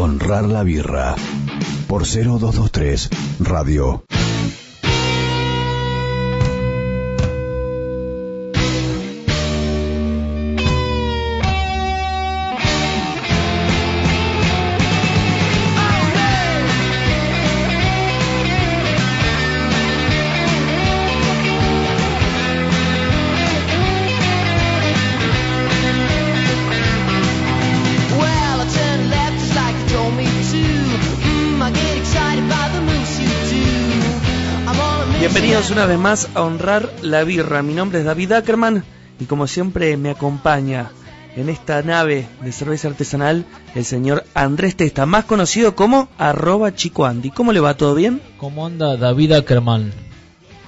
Honrar la birra. Por 0223 Radio. Bienvenidos una vez más a Honrar la Birra. Mi nombre es David Ackerman y como siempre me acompaña en esta nave de cerveza artesanal el señor Andrés Testa, más conocido como arroba Chico Andy. ¿Cómo le va? ¿Todo bien? ¿Cómo anda David Ackerman?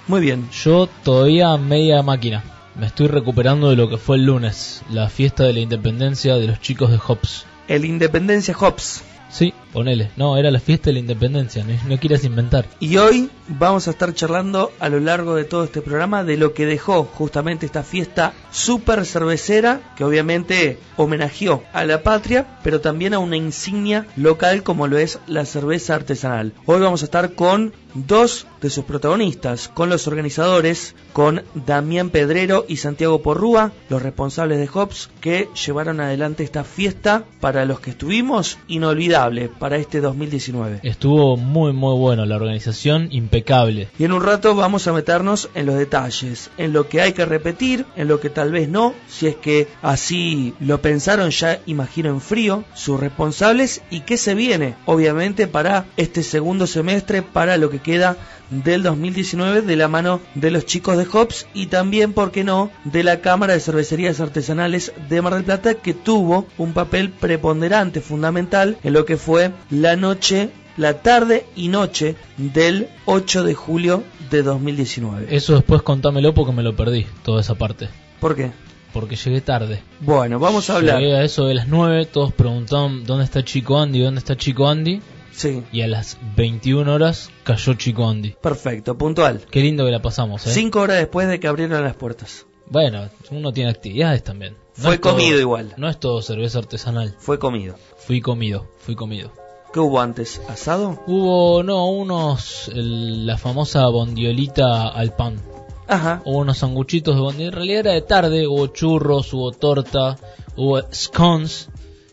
Muy bien. Yo todavía media máquina. Me estoy recuperando de lo que fue el lunes, la fiesta de la independencia de los chicos de Hobbs. El Independencia Hops. Sí, ponele. No, era la fiesta de la independencia, no, quieras inventar. Y hoy vamos a estar charlando a lo largo de todo este programa de lo que dejó justamente esta fiesta súper cervecera que obviamente homenajeó a la patria, pero también a una insignia local como lo es la cerveza artesanal. Hoy vamos a estar con dos de sus protagonistas, con los organizadores, con Damián Pedrero y Santiago Porrúa, los responsables de Hops que llevaron adelante esta fiesta para los que estuvimos inolvidable para este 2019. Estuvo muy muy bueno la organización, impecable. Y en un rato vamos a meternos en los detalles, en lo que hay que repetir, en lo que tal vez no, si es que así lo pensaron ya imagino en frío, sus responsables y qué se viene, obviamente para este segundo semestre, para lo que queda del 2019 de la mano de los chicos de Hops y también, por qué no, de la Cámara de Cervecerías Artesanales de Mar del Plata que tuvo un papel preponderante, fundamental en lo que fue la noche la tarde y noche del 8 de julio de 2019. Eso después contámelo porque me lo perdí, toda esa parte. ¿Por qué? Porque llegué tarde. Bueno, vamos a hablar. Llegué a eso de las 9, todos preguntaban dónde está Chico Andy, dónde está Chico Andy. Sí, Y a las 21 horas cayó Chico Andy. perfecto, puntual. Qué lindo que la pasamos, ¿eh? Cinco horas después de que abrieron las puertas. Bueno, uno tiene actividades también. No Fue todo- comido igual. No es todo cerveza artesanal. Fue comido. Fui comido, fui comido. ¿Qué hubo antes? ¿Asado? Hubo, no, unos, el- la famosa bondiolita al pan. Ajá. Hubo unos sanguchitos de bondiola. En realidad era de tarde, hubo churros, hubo torta, hubo scones.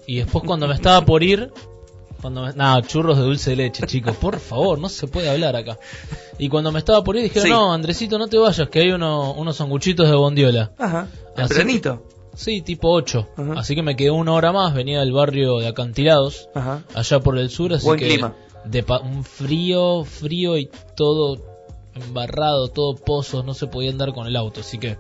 Y después cuando me estaba por ir, cuando me, nada, churros de dulce de leche, chicos, por favor, no se puede hablar acá. Y cuando me estaba por ir dijeron, Sí. no, Andresito, no te vayas, que hay uno- unos sanguchitos de bondiola. Ajá. Tempranito. Sí, tipo 8. Ajá. Así que me quedé una hora más, venía del barrio de Acantilados, Ajá. allá por el sur, así Buen que clima. de un frío, frío y todo embarrado, todo pozos, no se podía andar con el auto, así que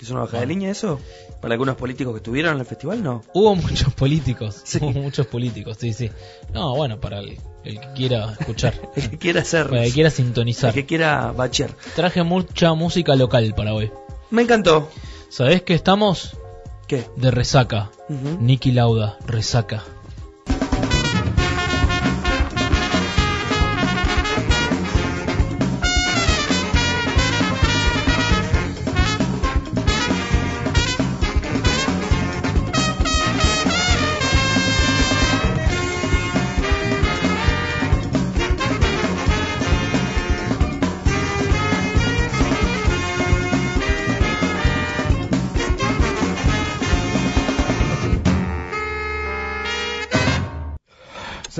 ¿Es una baja de línea eso? ¿Para algunos políticos que estuvieron en el festival? No. hubo muchos políticos, Sí. hubo muchos políticos, sí, sí. No, bueno, para el, el que quiera escuchar, El que quiera hacer. para el que quiera El sintonizar. que quiera bachear. Traje mucha música local para hoy. Me encantó. ¿Sabés que estamos ¿Qué? de resaca? Ujú. Nicky Lauda, resaca.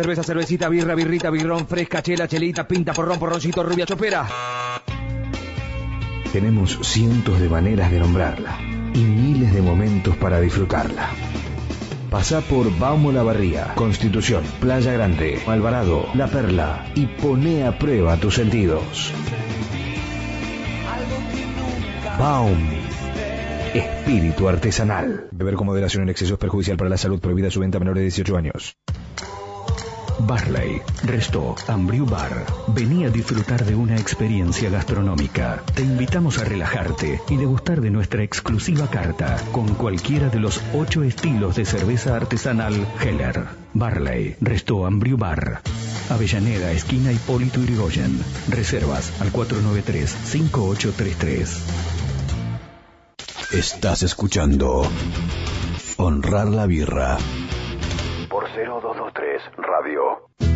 Cerveza, cervecita, birra, birrita, birrón, fresca, chela, chelita, pinta, porrón, porroncito, rubia, chopera. Tenemos cientos de maneras de nombrarla y miles de momentos para disfrutarla. Pasá por Baumo La Barría, Constitución, Playa Grande, Alvarado, La Perla y poné a prueba tus sentidos. Baum. Espíritu artesanal. Beber con moderación en exceso es perjudicial para la salud. Prohibida su venta a menores de 18 años. Barley, Resto, Ambriu Bar. Vení a disfrutar de una experiencia gastronómica. Te invitamos a relajarte y degustar de nuestra exclusiva carta con cualquiera de los ocho estilos de cerveza artesanal Heller. Barley, Resto, Ambriu Bar. Avellaneda, esquina Hipólito Yrigoyen. Reservas al 493-5833. Estás escuchando Honrar la Birra. Por 0223 Radio.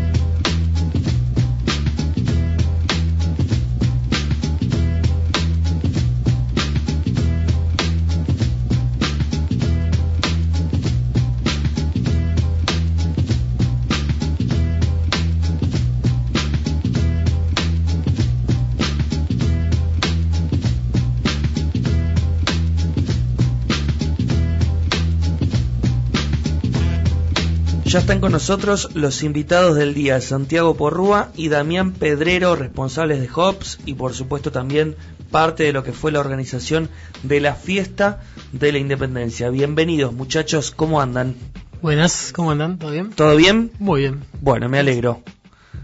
Ya están con nosotros los invitados del día, Santiago Porrúa y Damián Pedrero, responsables de Hops y por supuesto también parte de lo que fue la organización de la fiesta de la independencia. Bienvenidos muchachos, ¿cómo andan? Buenas, ¿cómo andan? ¿Todo bien? ¿Todo bien? Muy bien. Bueno, me alegro.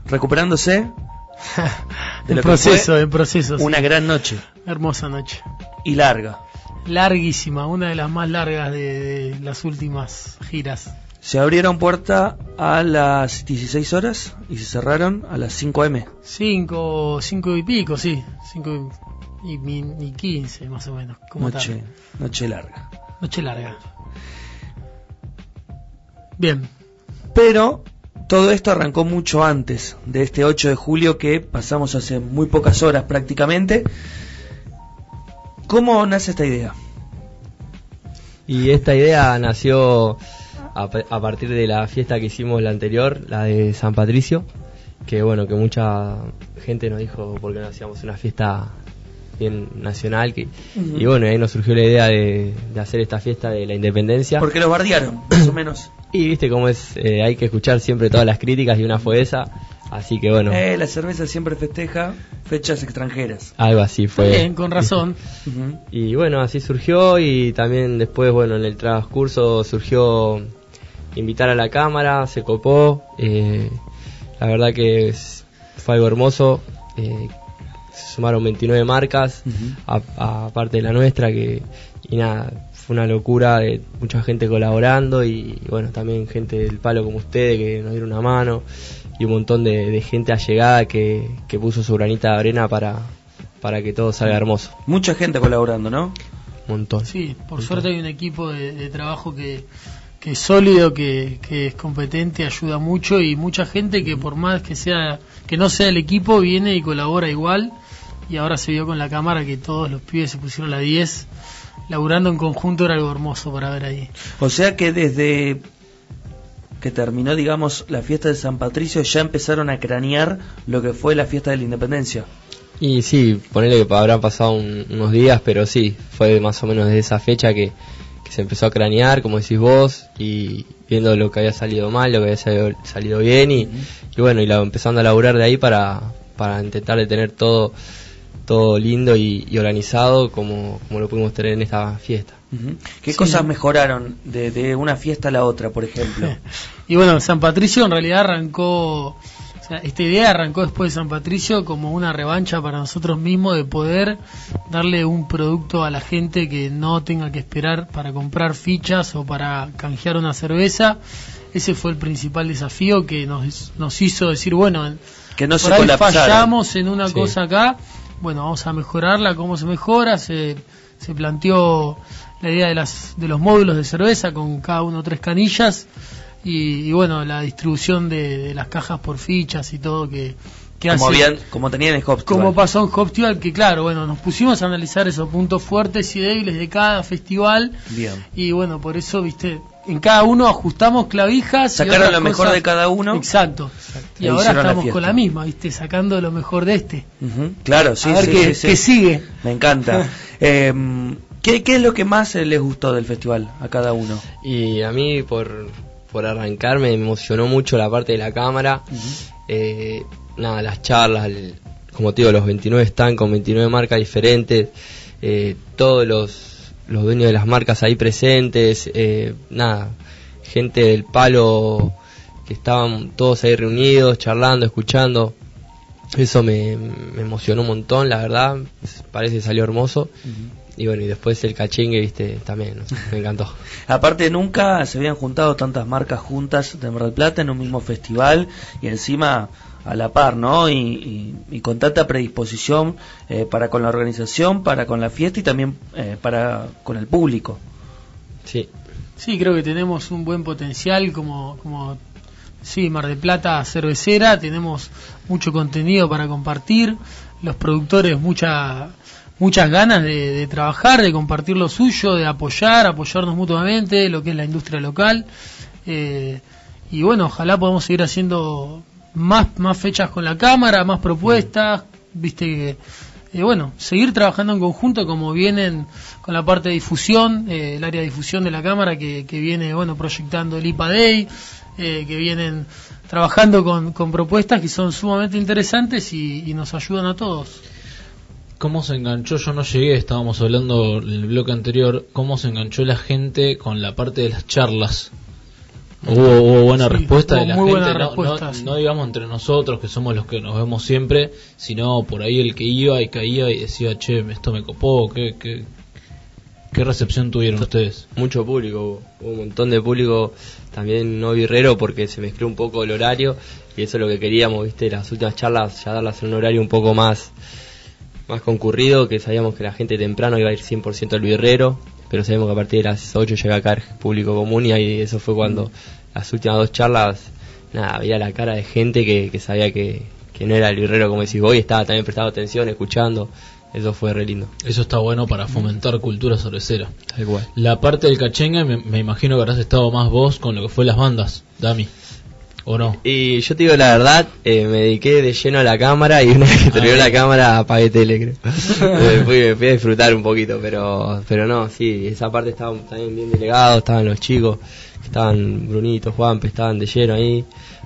¿Recuperándose? En proceso, en proceso. sí. Una gran noche Hermosa noche. y larga. Larguísima, una de las más largas de, de las últimas giras. Se abrieron puerta a las 16 horas y se cerraron a las 5 m. Cinco, cinco y pico, sí. Cinco y, y, mi- y quince, más o menos. Como Noche, tarde. noche larga. Noche larga. Bien. Pero todo esto arrancó mucho antes de este 8 de julio que pasamos hace muy pocas horas prácticamente. ¿Cómo nace esta idea? Y esta idea nació a, pa- a partir de la fiesta que hicimos la anterior, la de San Patricio, que bueno, que mucha gente nos dijo por qué no hacíamos una fiesta bien nacional, que, y bueno, ahí nos surgió la idea de, de hacer esta fiesta de la independencia. Porque los bardearon, más o menos. Y viste cómo es, eh, hay que escuchar siempre todas las críticas y una fue esa, así que bueno, Eh, la cerveza siempre festeja fechas extranjeras. algo así fue. Bien, con razón. Y bueno, así surgió y también después, bueno, en el transcurso surgió invitar a la cámara, se copó. eh, la verdad que es- fue algo hermoso. eh, se sumaron 29 marcas, Ujú. a- aparte de la nuestra, que y nada, fue una locura de mucha gente colaborando y bueno, también gente del palo como ustedes que nos dieron una mano y un montón de, de gente allegada que, que puso su granita de arena para, para que todo salga hermoso. Mucha gente colaborando, ¿no? Un montón. Sí, por suerte hay un equipo de, de trabajo que, que es sólido, que, que es competente, ayuda mucho y mucha gente que por más que sea que no sea el equipo viene y colabora igual y ahora se vio con la cámara que todos los pibes se pusieron la 10 laburando en conjunto era algo hermoso para ver ahí. O sea que desde que terminó, digamos, la fiesta de San Patricio ya empezaron a cranear lo que fue la fiesta de la independencia. Y sí, ponele que habrán pasado un- unos días, pero sí, fue más o menos desde esa fecha que, que se empezó a cranear, como decís vos, y viendo lo que había salido mal, lo que había salido, salido bien, y, y bueno, y la, empezando a laburar de ahí para, para intentar de tener todo, todo lindo y, y organizado como, como lo pudimos tener en esta fiesta. ¿Qué Sí. cosas mejoraron de, de una fiesta a la otra, por ejemplo? Y bueno, San Patricio en realidad arrancó, sea, esta idea arrancó después de San Patricio como una revancha para nosotros mismos de poder darle un producto a la gente que no tenga que esperar para comprar fichas o para canjear una cerveza. Ese fue el principal desafío que nos, nos hizo decir, bueno, Que no se ahí fallamos en una Sí. cosa acá, bueno, vamos a mejorarla, cómo se mejora, se, se planteó la idea de, las, de los módulos de cerveza con cada uno tres canillas y, y bueno, la distribución de, de las cajas por fichas y todo que, que como, hace... habían, como tenían en Hopstival. Como pasó en Hopstival, que claro, bueno, nos pusimos a analizar esos puntos fuertes y débiles de cada festival Bien. y bueno, por eso, viste, en cada uno ajustamos clavijas. Sacaron lo mejor cosas. de cada uno. Exacto. Y E ahora la estamos con la misma, viste, sacando lo mejor de este. Claro, sí, a ver sí, qué, sí, sí. qué sigue. Me encanta. Eh, ¿qué, ¿Qué es lo que más eh, les gustó del festival a cada uno? Y a mí, por, por arrancar, me emocionó mucho la parte de la cámara. Eh, nada, las charlas, el- como te digo, los 29 están con 29 marcas diferentes. eh, todos los, los dueños de las marcas ahí presentes. eh, nada, gente del palo que estaban todos ahí reunidos, charlando, escuchando. Eso me, me emocionó un montón, la verdad. Parece que salió hermoso. Y bueno, y después el cachengue, viste, también, ¿no? me encantó. Aparte, nunca se habían juntado tantas marcas juntas de Mar del Plata en un mismo festival y encima a la par, ¿no? Y, y- y con tanta predisposición eh, para con la organización, para con la fiesta y también eh, para con el público. Sí, Sí, creo que tenemos un buen potencial, como, como sí, Mar del Plata cervecera, tenemos mucho contenido para compartir, los productores mucha, muchas ganas de, de trabajar, de compartir lo suyo, de apoyar, apoyarnos mutuamente, lo que es la industria local. Eh, y bueno, ojalá podamos seguir haciendo más, más fechas con la cámara, más propuestas, viste que eh, bueno, seguir trabajando en conjunto como vienen con la parte de difusión, eh, el área de difusión de la cámara que, que viene bueno proyectando el IPA Day, eh, que vienen trabajando con, con propuestas que son sumamente interesantes y, y nos ayudan a todos. ¿Cómo se enganchó? Yo no llegué, estábamos hablando en el bloque anterior, cómo se enganchó la gente con la parte de las charlas. Hubo, hubo buena Sí, respuesta de la muy gente, buena no, no- sí. no digamos entre nosotros que somos los que nos vemos siempre, sino por ahí el que iba y caía y decía, che, esto me copó, ¿qué, qué, qué recepción tuvieron ustedes? Mucho público, hubo, hubo un montón de público, también no birrero porque se mezcló un poco el horario y eso es lo que queríamos, viste, las últimas charlas ya darlas en un horario un poco más más concurrido, que sabíamos que la gente temprano iba a ir 100% al birrero, pero sabemos que a partir de las 8 llega a caer público común y ahí eso fue cuando las últimas dos charlas, nada, veía la cara de gente que, que sabía que, que no era el birrero como decís vos y estaba también prestando atención, escuchando, eso fue re lindo, Eso está bueno para fomentar cultura cervecera. tal cual. La parte del cachengue, me, me imagino que habrás estado más vos con lo que fue las bandas, Dami. ¿O no? Y yo te digo la verdad, eh, me dediqué de lleno a la cámara y una vez que terminó la cámara apagué tele, creo. me, fui, me fui a disfrutar un poquito, pero pero no, sí, esa parte estaban también bien delegados, estaban los chicos, estaban Brunito, Juanpe, estaban de lleno ahí,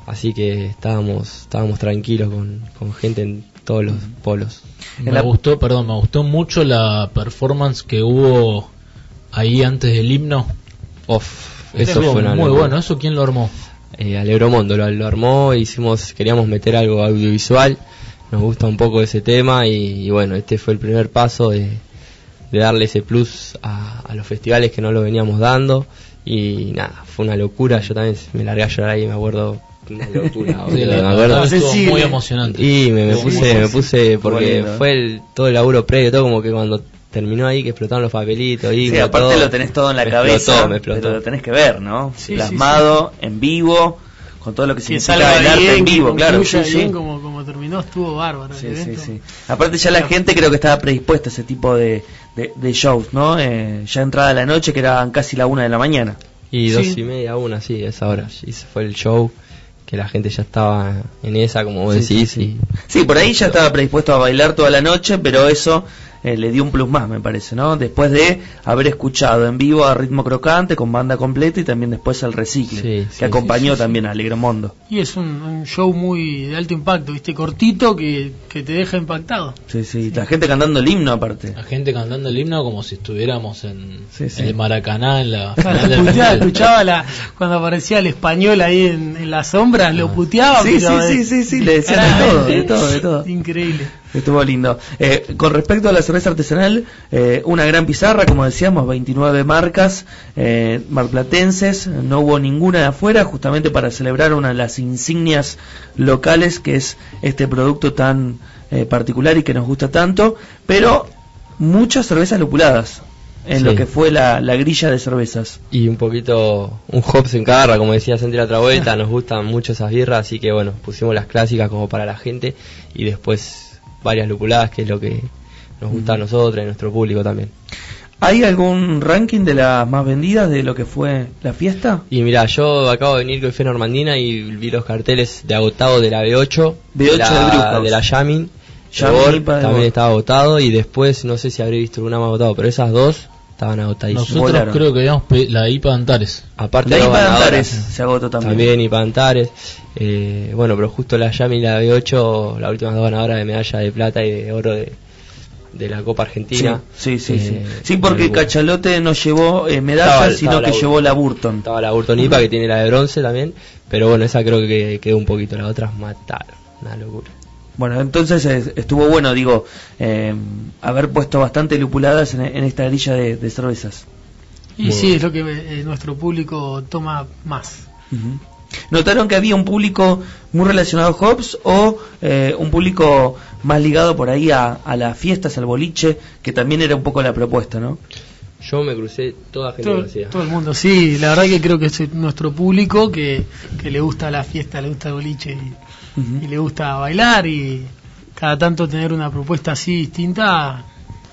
así que estábamos estábamos tranquilos con, con gente en todos los polos. Me gustó, perdón, me gustó mucho la performance que hubo ahí antes del himno. Off, eso Estuvo fue una muy locura. bueno. ¿Eso quién lo armó? Eh, Alegromondo lo, lo armó, hicimos, queríamos meter algo audiovisual, nos gusta un poco ese tema y, y bueno, este fue el primer paso de, de darle ese plus a, a los festivales que no lo veníamos dando y nada, fue una locura, yo también me largué a llorar ahí, me acuerdo, una locura, Sí, me acuerdo. muy emocionante. Y me, me puse, me puse, porque fue el, todo el laburo previo, todo como que cuando terminó ahí que explotaron los papelitos y Sí, aparte lo tenés todo en la me cabeza, explotó, me explotó. pero lo tenés que ver, ¿no? Sí, Plasmado, en vivo, con todo lo que Que significa salga el arte en vivo, claro. Sí, sí. bien como, como terminó, estuvo bárbaro Sí, sí, sí. Aparte ya la gente creo que estaba predispuesta a ese tipo de, de, de shows, ¿no? Eh, ya entrada la noche que eran casi la una de la mañana. Y Sí. dos y media, una, sí, esa hora. Y ese fue el show, que la gente ya estaba en esa, como vos Sí, decís. sí, Sí, por ahí ya estaba predispuesto a bailar toda la noche, pero eso eh, le dio un plus más, me parece, ¿no? Después de haber escuchado en vivo a ritmo crocante, con banda completa y también después el recicle, Sí, que sí, acompañó sí, sí, también a Alegromondo. Y es un, un show muy de alto impacto, ¿viste? Cortito que, que te deja impactado. Sí, sí, la gente cantando el himno aparte. La gente cantando el himno como si estuviéramos en, Sí, sí. en el Maracaná en la Claro, puteaba, Mundial. escuchaba la, cuando aparecía el español ahí en, en las sombras, lo puteaba. Ah. Sí, pero sí, de- sí, sí, sí, le decían de todo, de todo, de todo. Increíble. Estuvo lindo. Eh, con respecto a la cerveza artesanal, eh, una gran pizarra, como decíamos, 29 marcas eh, marplatenses, no hubo ninguna de afuera, justamente para celebrar una de las insignias locales, que es este producto tan eh, particular y que nos gusta tanto, pero muchas cervezas lupuladas en Sí. lo que fue la, la grilla de cervezas. Y un poquito, un hops en cada, como decía Santi la otra vuelta, nos gustan mucho esas birras, así que bueno, pusimos las clásicas como para la gente y después varias lupuladas, que es lo que nos gusta a nosotros y a nuestro público también. ¿Hay algún ranking de las más vendidas de lo que fue la fiesta? Y mira, yo acabo de venir con Fe Normandina y vi los carteles de agotado de la B8, B8 de la, de la Yamin, Yamin también estaba agotado y después no sé si habré visto una más agotado, pero esas dos estaban agotadísimas. Nosotros Volaron. creo que habíamos la IPA de Antares. Aparte La IPA de ganadores, Antares se agotó también. también y Pantares. Eh, bueno, pero justo la Yami y la B8, las últimas dos ganadoras de medalla de plata y de oro de, de la Copa Argentina. Sí, sí, sí. Eh, sí. Sí, porque bueno. Cachalote no llevó eh, medalla, Estaba- sino estaba que la llevó la Burton. Estaba la Burton IPA que tiene la de bronce también, pero bueno, esa creo que quedó un poquito, las otras mataron, una locura. Bueno, entonces eh, estuvo bueno, digo, eh, haber puesto bastante lupuladas en, en esta grilla de, de cervezas. Y Muy sí, bueno. es lo que eh, nuestro público toma más. ¿Notaron que había un público muy relacionado a Hobbs o eh, un público más ligado por ahí a, a las fiestas, al boliche, que también era un poco la propuesta, ¿no? Yo me crucé toda gente Todo, todo el mundo, sí, la verdad que creo que es nuestro público que, que le gusta la fiesta, le gusta el boliche y, y le gusta bailar y cada tanto tener una propuesta así distinta,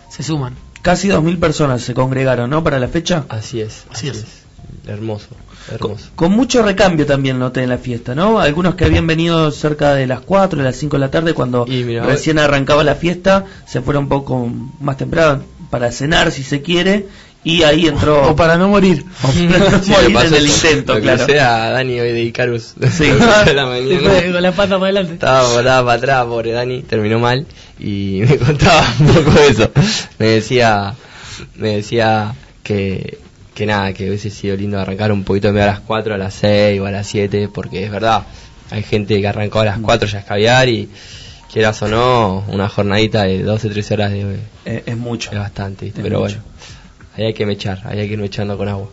se suman. Casi 2.000 personas se congregaron, ¿no? Para la fecha. Así es, Así así, es. es. Hermoso, hermoso. Con mucho recambio también noté en la fiesta, ¿no? Algunos que habían venido cerca de las 4, de las 5 de la tarde, cuando Y recién arrancaba la fiesta, se fueron un poco más temprano para cenar, si se quiere, y ahí entró... O para no morir. o para no Sí, morir en el intento, Lo claro. crucé a Dani hoy de Icarus. Sí. de la mañana. con la pata para adelante. Estaba, estaba para atrás, pobre Dani, terminó mal y me contaba un poco de eso. Me decía, me decía que, que nada, que hubiese sido lindo arrancar un poquito de a las 4, a las 6 o a las 7, porque es verdad, hay gente que arrancó a las 4 ya a escabiar y quieras o no, una jornadita de 12, 13 horas de, Eh, es mucho. es bastante, ¿viste? Es pero mucho. bueno, ahí hay que mechar, ahí hay que ir mechando con agua.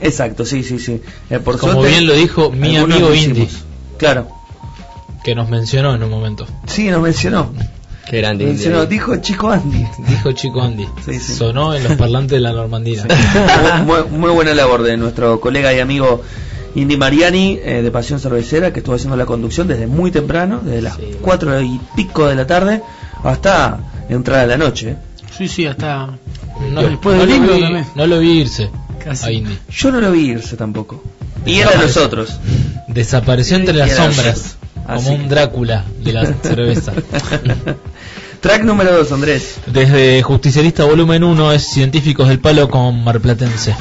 Exacto, sí, sí, sí. Eh, por Como suerte, bien lo dijo mi amigo Indy. Claro. que nos mencionó en un momento. Sí, nos mencionó. Qué grande. mencionó Indy. dijo chico Andy. Dijo Chico Andy. Sí, sí. Sonó en los parlantes de la Normandina. muy, muy- muy buena labor de nuestro colega y amigo Indy Mariani eh, de Pasión Cervecera que estuvo haciendo la conducción desde muy temprano, desde las Sí. cuatro y pico de la tarde hasta entrada a la noche. ¿eh? Sí, sí, hasta No, Después no del vi, también. no lo vi irse Casi. a Indy. Yo no lo vi irse tampoco. Y era de los otros. Desapareció entre las sombras, así. como un Drácula de la cerveza. Track número 2, Andrés. Desde Justicialista Volumen 1 es Científicos del Palo con Marplatense.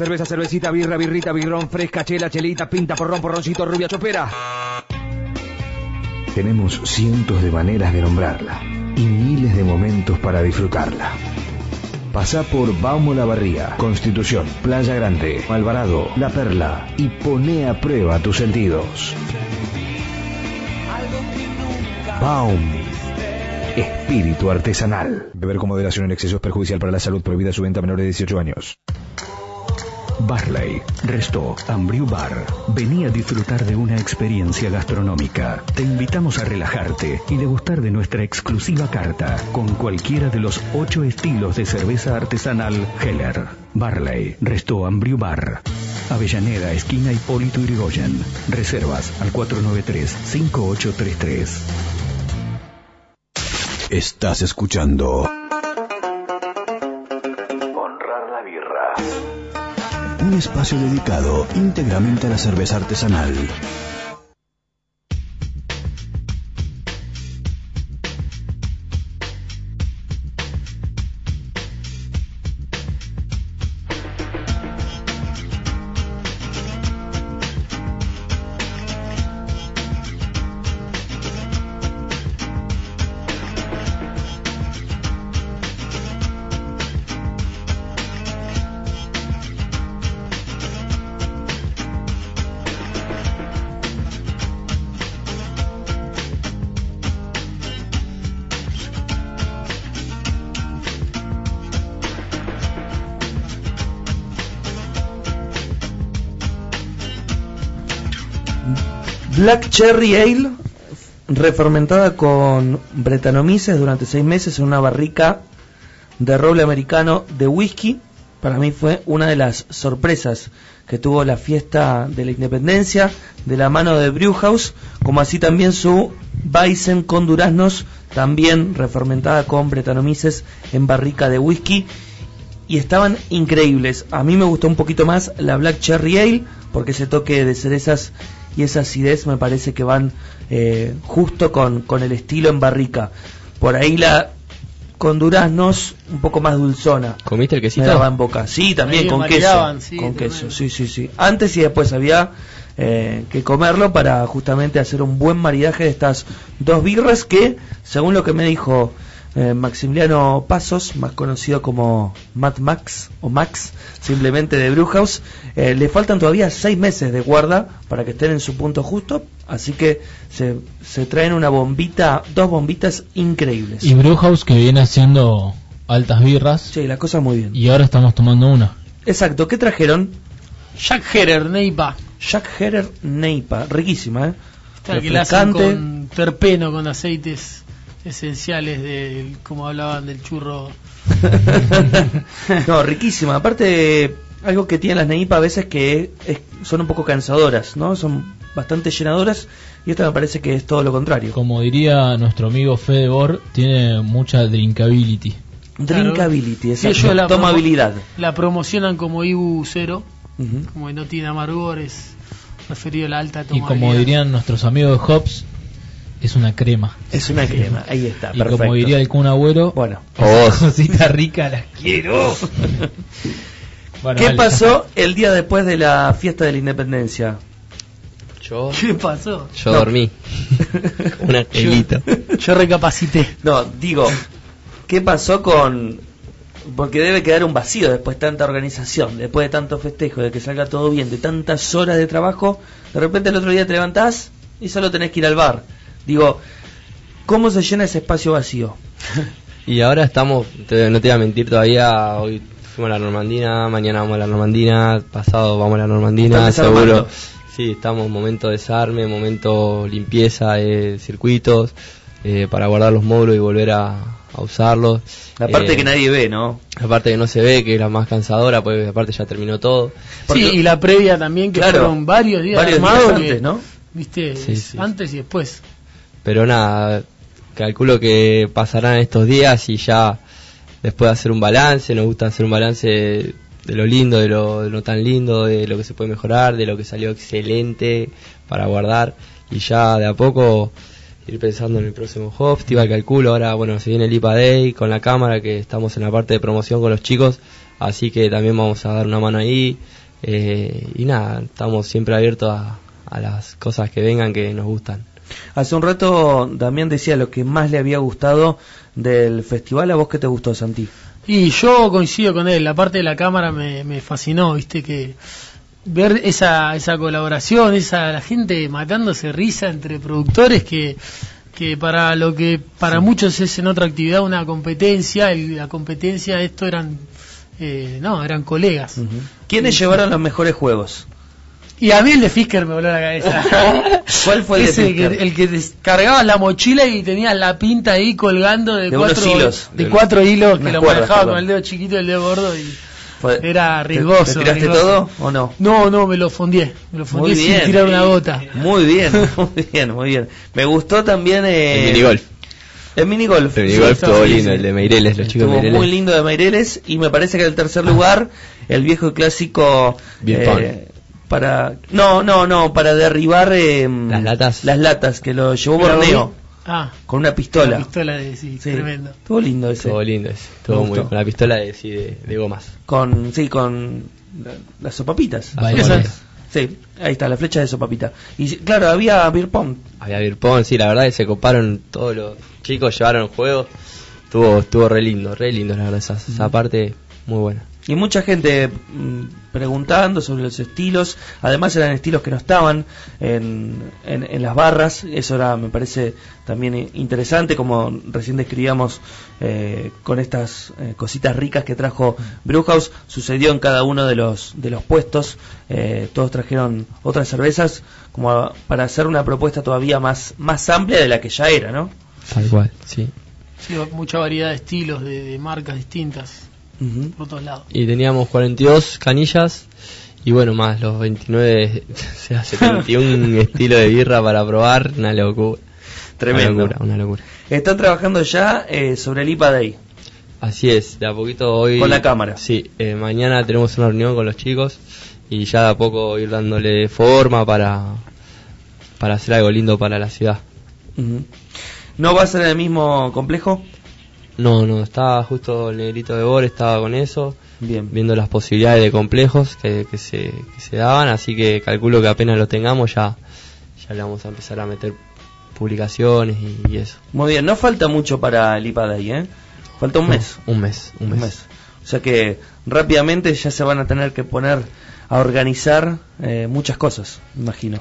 Cerveza, cervecita, birra, birrita, birrón, fresca, chela, chelita, pinta, porrón, porroncito, rubia, chopera. Tenemos cientos de maneras de nombrarla y miles de momentos para disfrutarla. Pasá por Baumo La Barría, Constitución, Playa Grande, Alvarado, La Perla y poné a prueba tus sentidos. Baum. Espíritu artesanal. Beber con moderación en exceso es perjudicial para la salud. Prohibida su venta a menores de 18 años. Barley, Resto, Ambriu Bar. Vení a disfrutar de una experiencia gastronómica. Te invitamos a relajarte y degustar de nuestra exclusiva carta con cualquiera de los ocho estilos de cerveza artesanal Heller. Barley, Resto, Ambriu Bar. Avellaneda, esquina Hipólito Yrigoyen. Reservas al 493-5833. Estás escuchando un espacio dedicado íntegramente a la cerveza artesanal. Black Cherry Ale, refermentada con Brettanomyces durante seis meses en una barrica de roble americano de whisky. Para mí fue una de las sorpresas que tuvo la fiesta de la independencia de la mano de Brewhouse, como así también su Bison con duraznos, también refermentada con Brettanomyces en barrica de whisky y estaban increíbles. A mí me gustó un poquito más la Black Cherry Ale porque ese toque de cerezas y esa acidez me parece que van eh, justo con, con el estilo en barrica. Por ahí la con duraznos un poco más dulzona. ¿Comiste el quesito? Me daba en boca. Sí, también con queso. sí, con queso, sí, sí, sí. Antes y después había eh, que comerlo para justamente hacer un buen maridaje de estas dos birras que, según lo que me dijo eh, Maximiliano Pasos, más conocido como Matt Max o Max, simplemente de Brewhouse. Eh, le faltan todavía seis meses de guarda para que estén en su punto justo, así que se, se traen una bombita, dos bombitas increíbles. Y Brewhouse que viene haciendo altas birras Sí, la cosa muy bien. y ahora estamos tomando una. Exacto, ¿qué trajeron? Jack Herer, Neipa. Jack Herer Neipa, riquísima, ¿eh? Claro, que la hacen Refrescante. con terpeno, con aceites esenciales, del, como hablaban del churro. no, riquísima. Aparte, algo que tienen las Neipa a veces que es- son un poco cansadoras, ¿no? Son bastante llenadoras y esta me parece que es todo lo contrario. Como diría nuestro amigo Fede Bor, tiene mucha drinkability. Drinkability, exacto. ellos la Tomabilidad. promo- La promocionan como Ibu cero, como que no tiene amargor, es referido a la alta Y tomabilidad. como dirían nuestros amigos de Hobbs, es una crema. Es una crema, ahí está, Y perfecto. como diría el Kun Agüero, Bueno, O vos. cosita rica las quiero. Bueno, ¿qué pasó el día después de la fiesta de la independencia? Yo, ¿Qué pasó? yo No. dormí. Un angelito. Yo recapacité. No, digo, ¿qué pasó con...? Porque debe quedar un vacío después de tanta organización, después de tanto festejo, de que salga todo bien, de tantas horas de trabajo, de repente el otro día te levantás y solo tenés que ir al bar. Digo, ¿cómo se llena ese espacio vacío? Y ahora estamos, te- no te voy a mentir todavía, hoy fuimos a la Normandina, mañana vamos a la Normandina, pasado vamos a la Normandina, seguro. Sí, estamos en momento de desarme, momento limpieza de circuitos, eh, para guardar los módulos y volver a, a usarlos. La parte Eh, que nadie ve, ¿no? La parte que no se ve, que es la más cansadora, porque aparte ya terminó todo. Porque- Sí, y la previa también, que Claro, fueron varios días varios días antes, que, ¿no? Viste, Sí, es sí. antes y después. Pero nada, calculo que pasarán estos días y ya después de hacer un balance, nos gusta hacer un balance de lo lindo, de lo, de lo tan lindo, de lo que se puede mejorar, de lo que salió excelente para guardar y ya de a poco ir pensando en el próximo festival, calculo, ahora bueno, se viene el IPA Day con la cámara que estamos en la parte de promoción con los chicos, así que también vamos a dar una mano ahí eh, y nada, estamos siempre abiertos a, a las cosas que vengan que nos gustan. Hace un rato Damián decía lo que más le había gustado del festival. ¿A vos qué te gustó, Santi? Y yo coincido con él, la parte de la cámara me, me fascinó, viste que ver esa, esa colaboración, esa la gente matándose risa entre productores que, que para lo que para muchos es en otra actividad una competencia, y la competencia esto eran eh, no, eran colegas. ¿Quiénes llevaron los mejores juegos? Y a mí el de Fisker me voló la cabeza. ¿Cuál fue el de Ese que, el que descargabas la mochila y tenías la pinta ahí colgando de, cuatro hilos. de cuatro hilos que lo cuerdas, manejaba perdón. con el dedo chiquito y el dedo gordo y Fue- era ¿Te- riesgoso. ¿Te, tiraste riesgoso. todo o no? No, no, me lo fondié. Me lo fondié Muy sin bien. tirar una gota. Muy bien, muy bien, muy bien. Me gustó también eh, El minigolf. El minigolf. El minigolf Sí, estuvo sí, lindo, sí. el de Meireles, los chicos de Estuvo Meireles. muy lindo de Meireles y me parece que en el tercer lugar el viejo clásico Beer eh, para no no no para derribar eh, Las latas. las latas que lo llevó Borneo Ah, con una pistola. la pistola de sí, Sí, tremendo. Estuvo lindo ese. Estuvo lindo ese, estuvo Me muy con la pistola de, sí, de, de gomas. Con sí con la- las sopapitas. Vale, Esa vale. es. Sí, ahí está la flecha de sopapita. Y claro, había beer pong. Había beer pong, sí, la verdad que se coparon todos los chicos, llevaron juegos. Estuvo, estuvo re lindo, re lindo, la verdad, esa, esa parte muy buena. Y mucha gente mm, preguntando sobre los estilos. Además eran estilos que no estaban en, en, en las barras. Eso era, me parece también interesante, como recién describíamos eh, con estas eh, cositas ricas que trajo Brewhouse. Sucedió en cada uno de los, de los puestos. Eh, todos trajeron otras cervezas como a- para hacer una propuesta todavía más, más amplia de la que ya era, ¿no? Tal cual, sí. Sí, mucha variedad de estilos, de, de marcas distintas Ujú. por todos lados. Y teníamos 42 canillas y bueno, más los 29, o sea, 71 estilos de birra para probar, una locura. Tremendo. Una locura, una locura. Están trabajando ya eh, sobre el IPA Day. Así es, de a poquito hoy... Con la cámara. Sí, eh, mañana tenemos una reunión con los chicos y ya de a poco ir dándole forma para, para hacer algo lindo para la ciudad. ¿No va a ser en el mismo complejo? No, no, estaba justo el negrito de Bor, estaba con eso, Bien. viendo las posibilidades de complejos que, que, se, que se daban, así que calculo que apenas lo tengamos ya, ya le vamos a empezar a meter publicaciones y, y eso. Muy bien, no falta mucho para el IPA Day, ¿eh? Falta un mes. Un mes, un mes. Un mes. O sea que rápidamente ya se van a tener que poner a organizar eh, muchas cosas, imagino.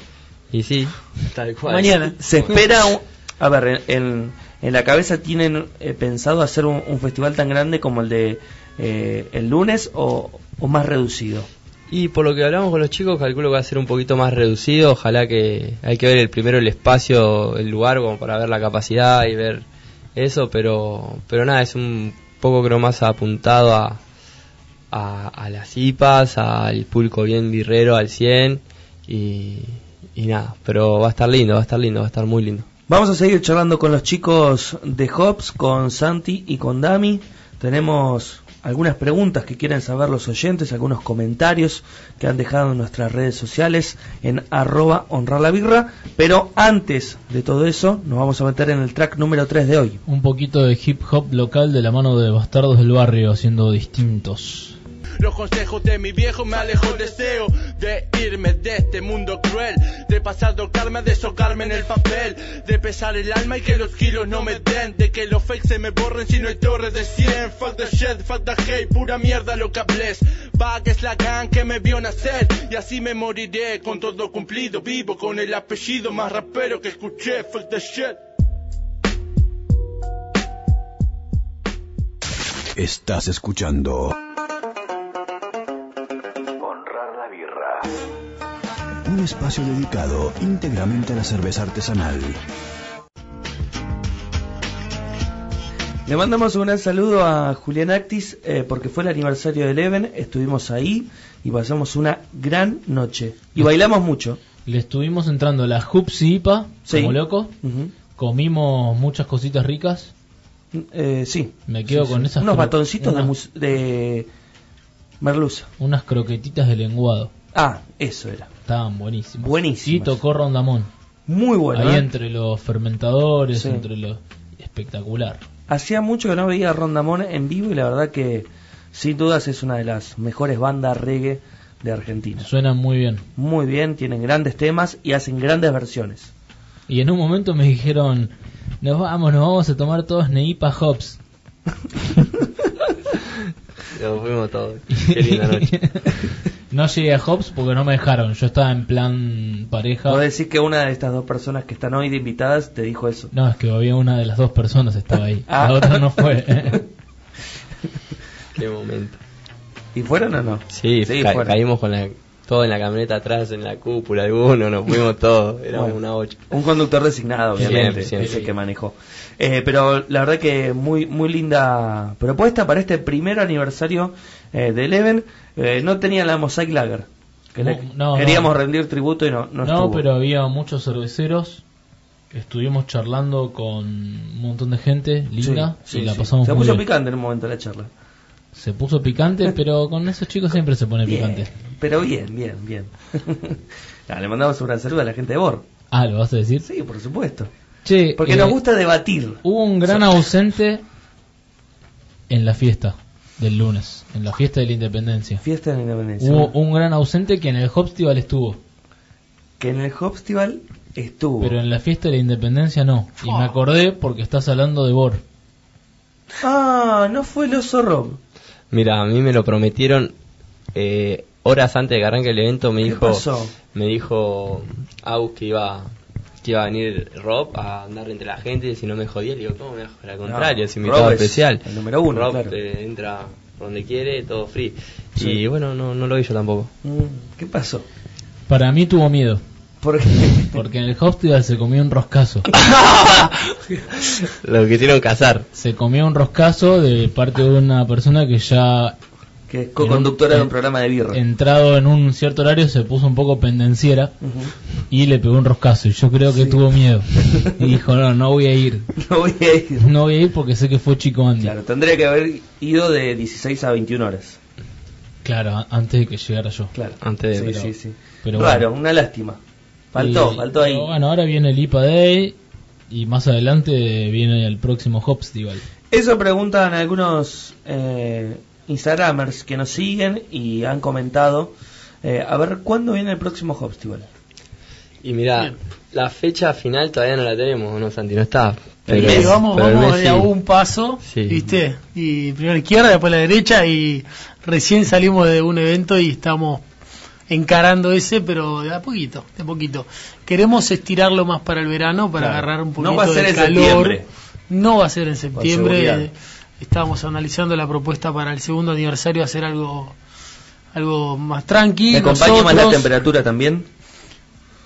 Y sí, tal cual. Mañana. Se espera, un- a ver, en, en la cabeza tienen eh, pensado hacer un, festival tan grande como el de eh, el lunes o, o más reducido. Y por lo que hablamos con los chicos, calculo que va a ser un poquito más reducido. Ojalá que hay que ver el primero el espacio, el lugar, como para ver la capacidad y ver eso. Pero, pero nada, es un poco creo más apuntado a, a, a las IPAs, al pulco bien birrero al 100 y, y nada. Pero va a estar lindo, va a estar lindo, va a estar muy lindo. Vamos a seguir charlando con los chicos de Hops, con Santi y con Dami. Tenemos algunas preguntas que quieren saber los oyentes, algunos comentarios que han dejado en nuestras redes sociales en arroba honrar la birra. Pero antes de todo eso, nos vamos a meter en el track número 3 de hoy. Un poquito de hip hop local de la mano de Bastardos del Barrio haciendo distintos. Los consejos de mi viejo me alejó el deseo de irme de este mundo cruel, de pasar karma, de socarme en el papel, de pesar el alma y que los kilos no me den, de que los fakes se me borren si no hay torres de 100. Fuck the shit, fuck the hate, pura mierda lo que hables. Va es la gang que me vio nacer y así me moriré con todo cumplido, vivo con el apellido más rapero que escuché. Fuck the shit. Estás escuchando un espacio dedicado íntegramente a la cerveza artesanal. Le mandamos un gran saludo a Julián Actis eh, porque fue el aniversario de Eleven, estuvimos ahí y pasamos una gran noche. Y bailamos mucho. Le estuvimos entrando a la Hoops y IPA, Sí. como loco. Comimos muchas cositas ricas. Eh, sí. Me quedo Sí, con sí. esas Unos batoncitos de, unas- de merluza. Unas croquetitas de lenguado. Ah, eso era. Estaban buenísimas. Buenísimas. Y tocó Rondamón. Muy bueno. Ahí ¿eh? entre los fermentadores, Sí. entre los... Espectacular. Hacía mucho que no veía a Rondamón en vivo y la verdad que sin dudas es una de las mejores bandas reggae de Argentina. Suenan muy bien. Muy bien, tienen grandes temas y hacen grandes versiones. Y en un momento me dijeron, nos vamos, nos vamos a tomar todos Neipa Hops. Nos fuimos todos. Qué linda noche. no llegué a Hops porque no me dejaron. Yo estaba en plan pareja. Puedo decir que una de estas dos personas que están hoy de invitadas te dijo eso. No, es que había una de las dos personas estaba ahí. Ah. La otra no fue. Qué momento. ¿Y fueron o no? Sí, Sí, ca- fueron. caímos con la, todo en la camioneta atrás, en la cúpula, algunos, nos fuimos todos, éramos Bueno. una ocho. Un conductor designado, obviamente, Siempre, siempre. es el que manejó. Eh, pero la verdad que muy muy linda propuesta para este primer aniversario eh, de Eleven. Eh, no tenía la Mosaic Lager. Que le- No, no, queríamos no. rendir tributo y no, no, No, pero había muchos cerveceros. Estuvimos charlando con un montón de gente linda Sí, y la sí. pasamos Se muy puso bien. picante en un momento de la charla. Se puso picante, pero con esos chicos siempre se pone Bien, picante. pero bien, bien, bien. Le mandamos un gran saludo a la gente de Bor. Ah, ¿lo vas a decir? Sí, por supuesto. Che, Porque eh, nos gusta debatir. Hubo un gran ausente en la fiesta del lunes, en la fiesta de la independencia. Fiesta de la Independencia. Hubo un gran ausente que en el Hopstival estuvo, Que en el Hopstival estuvo. pero en la fiesta de la independencia no. Y me acordé porque estás hablando de Bor. Ah, no fue el oso Rob. Mira, a mí me lo prometieron eh, horas antes de que arranque el evento, me ¿Qué dijo, pasó? me dijo Agus que iba, que iba a venir Rob a andar entre la gente y si no me jodía, le digo, ¿cómo me Al contrario, No, es invitado Rob es especial. el número uno, Rob claro. eh, entra por donde quiere, todo free. Sí. Y bueno, no, no lo vi yo tampoco. Mm, ¿Qué pasó? Para mí tuvo miedo, Porque porque en el Hopstival se comió un roscazo. Lo quisieron casar. Se comió un roscazo de parte de una persona que ya que es co-conductora de un programa de birra. entrado en un cierto horario se puso un poco pendenciera y le pegó un roscazo y yo creo que Sí. tuvo miedo y dijo no no voy a ir No voy a ir. no voy a ir porque sé que fue chico Andy Claro, tendría que haber ido de 16 a 21 horas. Claro, antes de que llegara yo Claro. Antes de- sí, pero- sí, sí. pero Raro, bueno. una lástima. Faltó, Y- faltó ahí. pero bueno ahora viene el IPA Day y más adelante viene el próximo Hopstival Eso preguntan algunos eh, Instagramers que nos siguen y han comentado. eh, a ver, ¿cuándo viene el próximo Hopstival? Y mira, la fecha final todavía no la tenemos, ¿no, Santi? No está. Pero, Sí, vamos, pero vamos de a sí. un paso, Sí. ¿viste? Y primero la izquierda, después la derecha y recién salimos de un evento y estamos encarando ese, pero de a poquito, de a poquito. Queremos estirarlo más para el verano, para Claro. agarrar un No poquito va a ser de en calor. septiembre. No va a ser en septiembre. Estábamos analizando la propuesta para el segundo aniversario, hacer algo algo más tranqui. ¿Me acompaña más la temperatura también?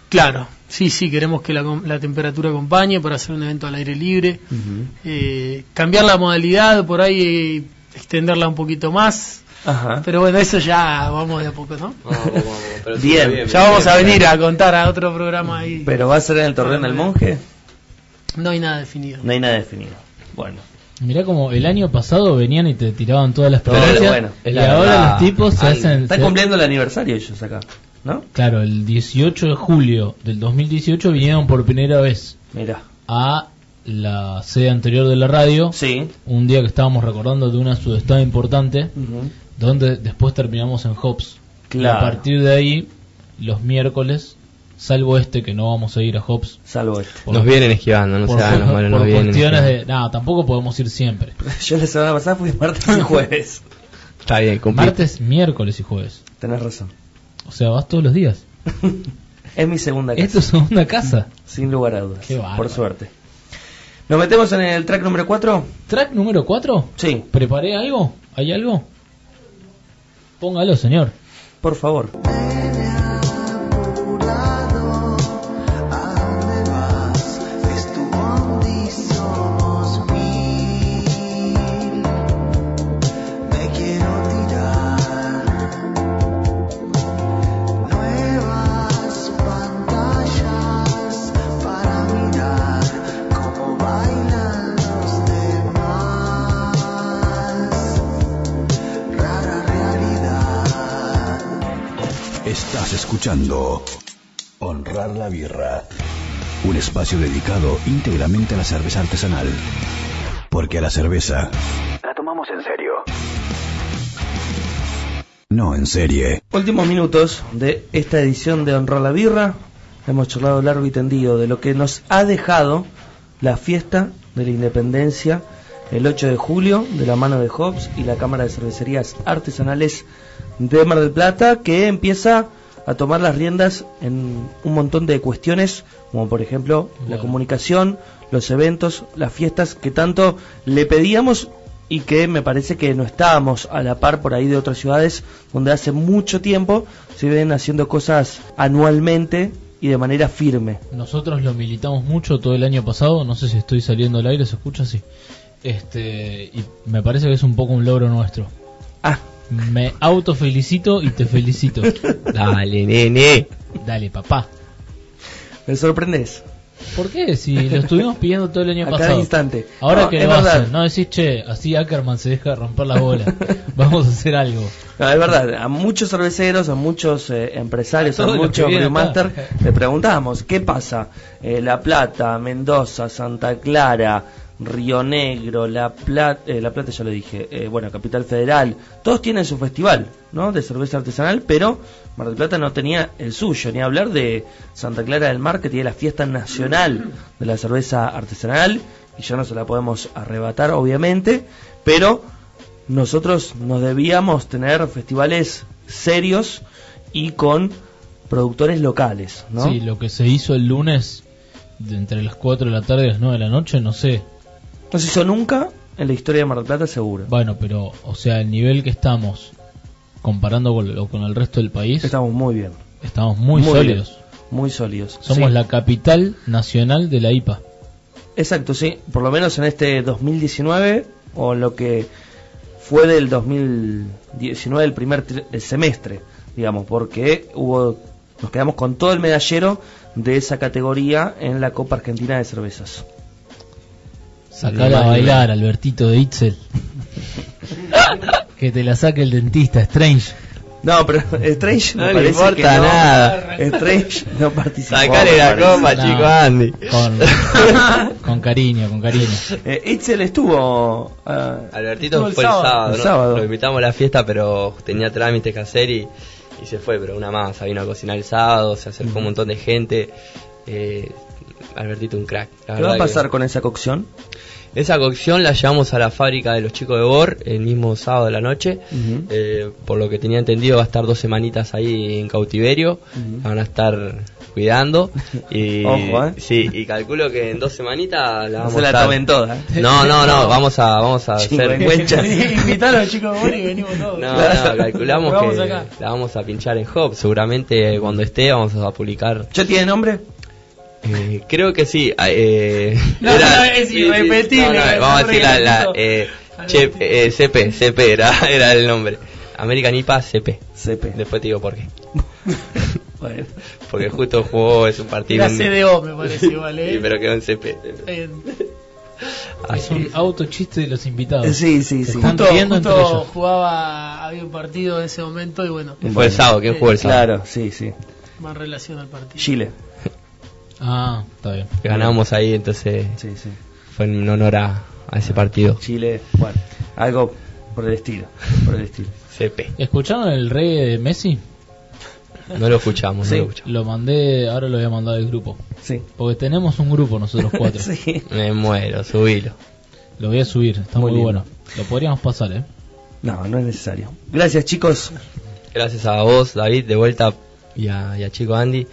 Claro, sí, sí, queremos que la, la temperatura acompañe para hacer un evento al aire libre. Eh, cambiar la modalidad, por ahí eh, extenderla un poquito más. Ajá. Pero bueno, eso ya vamos de a poco, ¿no? Vamos, vamos, vamos, pero sí, Bien. Ya vamos a venir a contar a otro programa ahí. ¿Pero va a ser en el Torreón del Monje? No hay nada definido. No hay nada definido. Bueno. Mirá como el año pasado venían y te tiraban todas las provincias bueno, y la ahora los tipos se hacen... Está se- cumpliendo el aniversario ellos acá, ¿no? Claro, el 18 de julio del 2018 vinieron por primera vez Mira. a la sede anterior de la radio, Sí. un día que estábamos recordando de una sudestada importante, donde después terminamos en Hobbs. Claro. Y a partir de ahí, los miércoles, salvo este que no vamos a ir a Hobbs. Salvo este. por- Nos vienen esquivando, no por, se hagan los por nos vienen cuestiones de... No, tampoco podemos ir siempre. Yo la semana pasada fui martes y jueves. Está bien, cumplí. Martes, miércoles y jueves. Tenés razón. O sea, vas todos los días. Es mi segunda casa. Es segunda casa. Sin lugar a dudas. Qué bárbaro. por suerte. ¿Nos metemos en el track número 4? ¿Track número 4? Sí, ¿Preparé algo? ¿Hay algo? Póngalo, señor. por favor. Estás escuchando Honrar la Birra, un espacio dedicado íntegramente a la cerveza artesanal. Porque a la cerveza la tomamos en serio. No en serie. Últimos minutos de esta edición de Honrar la Birra. Hemos charlado largo y tendido de lo que nos ha dejado la fiesta de la independencia el 8 de julio de la mano de Hobbs y la Cámara de Cervecerías Artesanales de Mar del Plata que empieza a tomar las riendas en un montón de cuestiones como por ejemplo la comunicación, los eventos, las fiestas que tanto le pedíamos y que me parece que no estábamos a la par por ahí de otras ciudades donde hace mucho tiempo se ven haciendo cosas anualmente y de manera firme. Nosotros lo militamos mucho todo el año pasado. No sé si estoy saliendo al aire, ¿se escucha así? Este, y me parece que es un poco un logro nuestro. Ah, Me autofelicito y te felicito. Dale, nene. Dale, papá. me sorprendes. ¿Por qué? Si lo estuvimos pidiendo todo el año A cada pasado. instante. Ahora No, que lo verdad. hacen, no decís, che, así Ackerman se deja romper la bola. Vamos a hacer algo. No, es verdad, a muchos cerveceros, a muchos eh, empresarios, A muchos brewmaster, le preguntábamos, ¿qué pasa? Eh, la Plata, Mendoza, Santa Clara, Río Negro, La Plata, La Plata ya lo dije, eh, bueno, Capital Federal, todos tienen su festival, ¿no? De cerveza artesanal, pero Mar del Plata no tenía el suyo, ni hablar de Santa Clara del Mar, que tiene la fiesta nacional de la cerveza artesanal, y ya no se la podemos arrebatar, obviamente, pero nosotros nos debíamos tener festivales serios y con productores locales, ¿no? Sí, lo que se hizo el lunes, de entre las 4 de la tarde y las 9 de la noche, no sé. No se hizo nunca en la historia de Mar del Plata, seguro. Bueno, pero, o sea, el nivel que estamos comparando con, lo- con el resto del país, Estamos muy bien, estamos muy, Muy sólidos. bien. muy sólidos. Somos Sí. la capital nacional de la IPA. Exacto, sí. Por lo menos en este 2019 o lo que fue del 2019, el primer el semestre, digamos, porque hubo nos quedamos con todo el medallero de esa categoría en la Copa Argentina de Cervezas. Sacala a bailar, Albertito de Itzel. que te la saque el dentista, Strange. No, pero Strange No le parece importa que no. nada. Strange no participó. Sacale la copa, No. chico Andy. Con, con cariño, con cariño. Eh, Itzel estuvo. ah, Albertito Estuvo el fue el sábado. sábado, El ¿no? sábado. Lo invitamos a la fiesta, pero tenía trámites que hacer y, y se fue, pero una más, vino a cocinar el sábado, se acercó un montón de gente. Eh, Albertito, un crack. la ¿Qué va a que- pasar con esa cocción? Esa cocción la llevamos a la fábrica de los chicos de Bor el mismo sábado de la noche. Eh, por lo que tenía entendido, va a estar dos semanitas ahí en cautiverio. La Van a estar cuidando. Y, Ojo, ¿eh? Sí, y calculo que en dos semanitas la No vamos se la tomen toda. ¿eh? No, no, no, vamos a, vamos a hacer. Chingüengüenchas. Invitar a los chicos de Bori y venimos todos. No, no, calculamos que acá. la vamos a pinchar en Hop. Seguramente cuando esté vamos a publicar. ¿Ya tiene nombre? Eh, creo que sí. ah, Eh, No, no, es irrepetible, no, no, vamos a decir la, la, eh, Che- eh, CP, CP era, era el nombre. American IPA CP. CP. Después te digo por qué. Bueno. Porque justo jugó es un partido. Era en- CDO, me parece igual, ¿eh? Sí, pero quedó en CP. Eh, Es un autochiste de los invitados. Sí, sí, sí. Están Justo, justo ellos. jugaba, había un partido en ese momento y bueno, Fue el sábado, ¿quién jugó el sábado? Claro, sí, sí. más relación al partido. Chile. Ah, está bien. Ganamos ahí, entonces Sí, sí. fue en honor a, a ese partido. Chile, bueno, algo por el estilo, por el estilo. CP. ¿Escucharon el reggae de Messi? No lo escuchamos, Sí. no lo escuchamos. Lo mandé, ahora lo voy a mandar al grupo. Sí. Porque tenemos un grupo nosotros cuatro. Sí. Me muero, subilo. Lo voy a subir, está Muy muy, bueno. Lo podríamos pasar, ¿eh? No, no es necesario. Gracias, chicos. Gracias a vos, David, de vuelta y a, y a Chico Andy.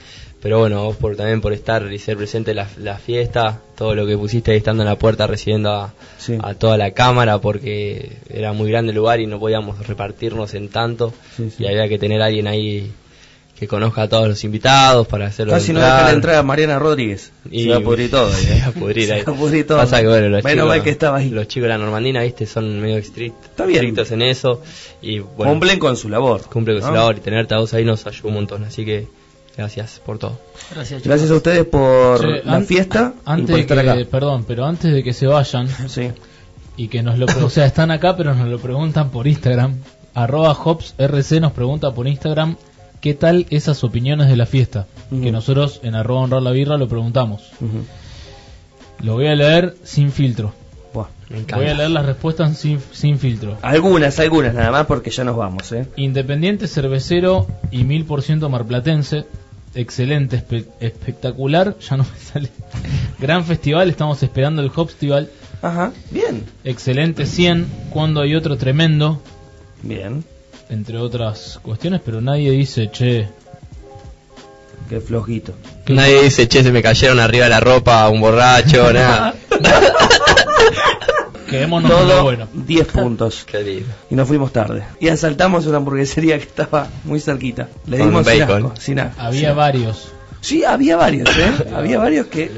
Pero bueno, vos por, también por estar y ser presente en la, la fiesta, todo lo que pusiste ahí estando en la puerta recibiendo a, Sí. a toda la cámara porque era muy grande el lugar y no podíamos repartirnos en tanto Sí, sí. y había que tener alguien ahí que conozca a todos los invitados para hacerlo Casi no entrar. deja la entrada a Mariana Rodríguez. Y- se va a pudrir todo. Se ¿eh? va a pudrir ahí. Se va a pudrir todo. Pasa que bueno, los Menos chicos, mal que estaba ahí. los chicos de la Normandina, viste, son medio estrict- Está bien. estrictos en eso y bueno, Cumplen con su labor. cumple con su ¿no? labor y tenerte a vos ahí nos ayudó un montón, así que gracias por todo. Gracias, a ustedes por Che, la an- fiesta y Antes por estar que, acá. perdón, pero antes de que se vayan Sí. y que nos lo, o sea, están acá pero nos lo preguntan por Instagram. Arroba HopsRC nos pregunta por Instagram qué tal esas opiniones de la fiesta. Que nosotros en arroba honrar la birra lo preguntamos. Lo voy a leer sin filtro. Buah. Me encanta. Voy a leer las respuestas sin, sin filtro. Algunas, algunas nada más porque ya nos vamos, ¿eh? Independiente cervecero y mil por ciento marplatense. Excelente, espe- espectacular. Ya no me sale. Gran festival, estamos esperando el Hopstival. Ajá, bien. Excelente 100. Cuando hay otro tremendo. Bien. Entre otras cuestiones, pero nadie dice, che. Qué flojito. ¿qué- Nadie dice, che, se me cayeron arriba de la ropa un borracho, nada. Quedémonos con lo Todo bueno. 10 puntos. Qué lindo. Y nos fuimos tarde. Y asaltamos una hamburguesería que estaba muy cerquita. Le Con dimos sin bacon. asco, sin asco. Había varios. Sí, había varios, ¿eh? había varios que...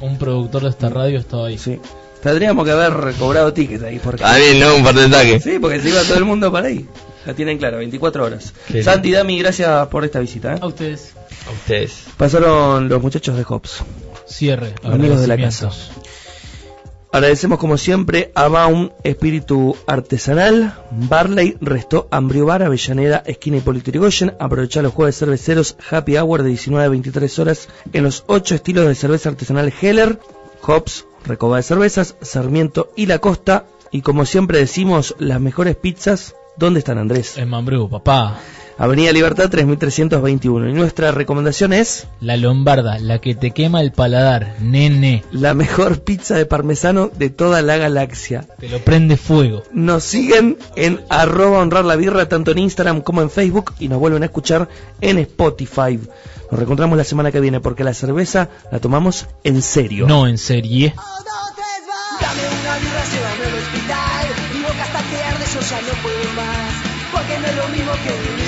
Un productor de esta radio estaba ahí. Sí. Tendríamos que haber recobrado tickets ahí. Porque... También, ¿no? Un porcentaje. Sí, porque se iba todo el mundo para ahí. La tienen claro, 24 horas. Qué Santi, Dami, gracias por esta visita. ¿eh? A ustedes. A ustedes. Pasaron los muchachos de Hops. Cierre. Amigos de la agradecimientos. Agradecemos como siempre a Baum Espíritu Artesanal, Barley, Resto, Ambrio Bar, Avellaneda, esquina Hipólito Yrigoyen. Aprovecha los jueves cerveceros Happy Hour de 19 a 23 horas en los 8 estilos de cerveza artesanal Heller, Hops, Recoba de Cervezas, Sarmiento y La Costa. Y como siempre decimos, las mejores pizzas, ¿dónde están Andrés? En Mambrú, papá. Avenida Libertad 3321. Y nuestra recomendación es La Lombarda, la que te quema el paladar, nene. la mejor pizza de parmesano de toda la galaxia. Te lo prende fuego. Nos siguen en arroba honrar la birra tanto en Instagram como en Facebook y nos vuelven a escuchar en Spotify. Nos reencontramos la semana que viene porque la cerveza la tomamos en serio. No en serie. Ya no puedo más. Porque no es lo mismo que vivir.